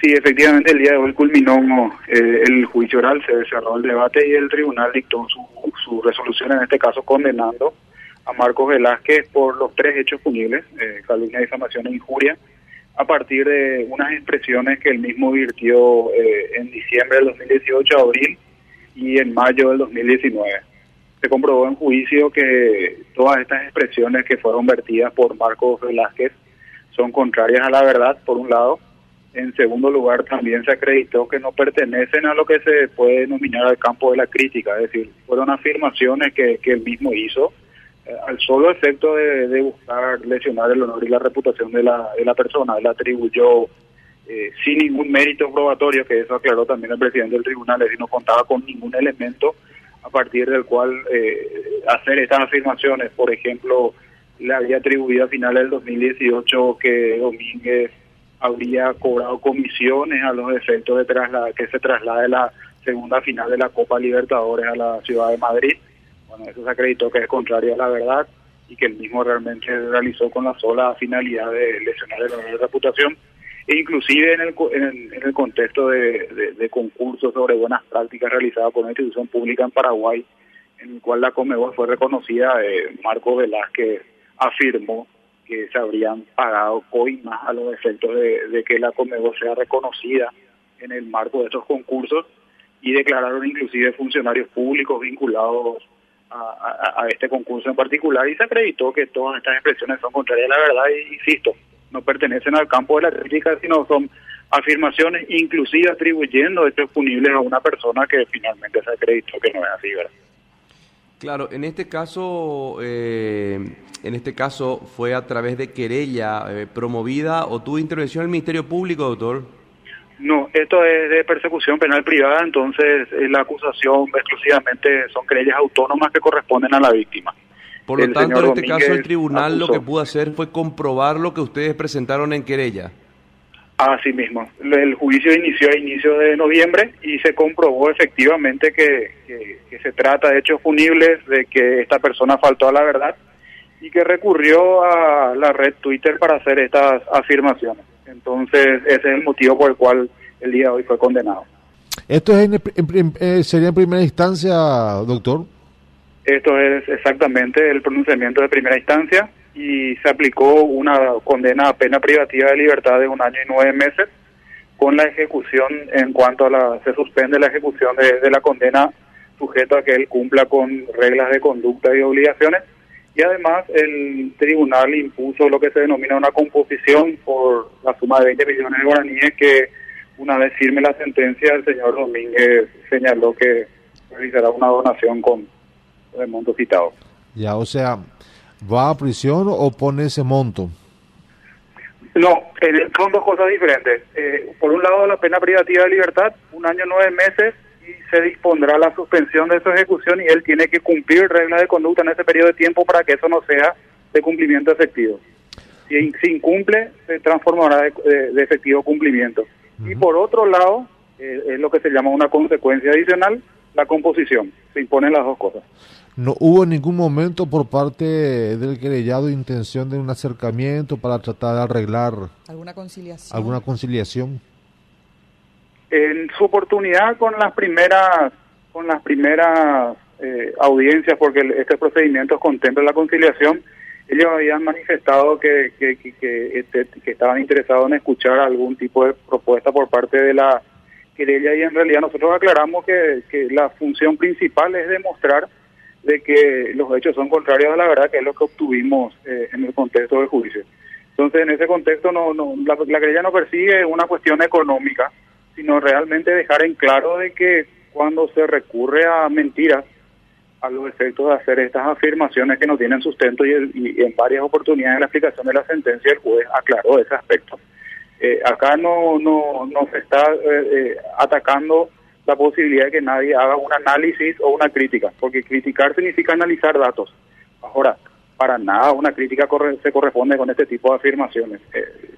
Sí, efectivamente el día de hoy culminó eh, el juicio oral, se cerró el debate y el tribunal dictó su, su resolución, en este caso condenando a Marcos Velázquez por los tres hechos punibles, eh, calumnia, difamación e injuria, a partir de unas expresiones que él mismo virtió eh, en diciembre del 2018 a abril y en mayo del 2019. Se comprobó en juicio que todas estas expresiones que fueron vertidas por Marcos Velázquez son contrarias a la verdad, por un lado, en segundo lugar, también se acreditó que no pertenecen a lo que se puede denominar al campo de la crítica, es decir, fueron afirmaciones que, que él mismo hizo eh, al solo efecto de, buscar lesionar el honor y la reputación de la, de la persona. Él atribuyó eh, sin ningún mérito probatorio, que eso aclaró también el presidente del tribunal, es decir, no contaba con ningún elemento a partir del cual eh, hacer estas afirmaciones. Por ejemplo, le había atribuido a finales del 2018 que Domínguez habría cobrado comisiones a los efectos de trasladar, que se traslade la segunda final de la Copa Libertadores a la ciudad de Madrid. Bueno, eso se acreditó que es contrario a la verdad y que el mismo realmente realizó con la sola finalidad de lesionar el honor de reputación e inclusive en el, en el, contexto de, concursos sobre buenas prácticas realizadas por una institución pública en Paraguay, en el cual la Comebol fue reconocida, eh, Marco Velázquez afirmó que se habrían pagado coimas a los efectos de, que la Comebol sea reconocida en el marco de estos concursos y declararon inclusive funcionarios públicos vinculados a, este concurso en particular y se acreditó que todas estas expresiones son contrarias a la verdad y insisto, no pertenecen al campo de la crítica, sino son afirmaciones inclusive atribuyendo hechos punibles a una persona que finalmente se acreditó que no es así, ¿verdad? Claro, en este caso, eh, en este caso fue a través de querella eh, promovida o tuvo intervención el Ministerio Público, doctor. No, esto es de persecución penal privada, entonces eh, la acusación exclusivamente son querellas autónomas que corresponden a la víctima. Por lo tanto, en este caso el tribunal lo que pudo hacer fue comprobar lo que ustedes presentaron en querella. Así mismo. El juicio inició a inicio de noviembre y se comprobó efectivamente que, se trata de hechos punibles, de que esta persona faltó a la verdad y que recurrió a la red Twitter para hacer estas afirmaciones. Entonces, ese es el motivo por el cual el día de hoy fue condenado. ¿Esto es eh, sería en primera instancia, doctor? Esto es exactamente el pronunciamiento de primera instancia y se aplicó una condena a pena privativa de libertad de un año y nueve meses con la ejecución en cuanto a la se suspende la ejecución de, la condena sujeto a que él cumpla con reglas de conducta y obligaciones y además el tribunal impuso lo que se denomina una composición por la suma de 20 millones de guaraníes que una vez firme la sentencia el señor Domínguez señaló que realizará una donación con el monto citado. Ya, o sea, ¿Va a prisión o pone ese monto? No, son dos cosas diferentes. Eh, por un lado, la pena privativa de libertad, un año nueve meses, y se dispondrá la suspensión de su ejecución y él tiene que cumplir reglas de conducta en ese periodo de tiempo para que eso no sea de cumplimiento efectivo. Si, si incumple, se transformará de, efectivo cumplimiento. Y por otro lado, eh, es lo que se llama una consecuencia adicional, la composición. Se imponen las dos cosas. ¿No hubo en ningún momento por parte del querellado intención de un acercamiento para tratar de arreglar alguna conciliación? Alguna conciliación? En su oportunidad con las primeras con las primeras eh, audiencias, porque este procedimiento contempla la conciliación, ellos habían manifestado que, que, que, este, que, estaban interesados en escuchar algún tipo de propuesta por parte de la querella y en realidad nosotros aclaramos que, que la función principal es demostrar de que los hechos son contrarios a la verdad, que es lo que obtuvimos eh, en el contexto del juicio. Entonces, en ese contexto, no, no la, la querella no persigue una cuestión económica, sino realmente dejar en claro de que cuando se recurre a mentiras, a los efectos de hacer estas afirmaciones que no tienen sustento y, en varias oportunidades en la explicación de la sentencia el juez aclaró ese aspecto. Eh, acá no, no, no se está eh, atacando la posibilidad de que nadie haga un análisis o una crítica, porque criticar significa analizar datos. Ahora, para nada una crítica se corresponde con este tipo de afirmaciones. Eh,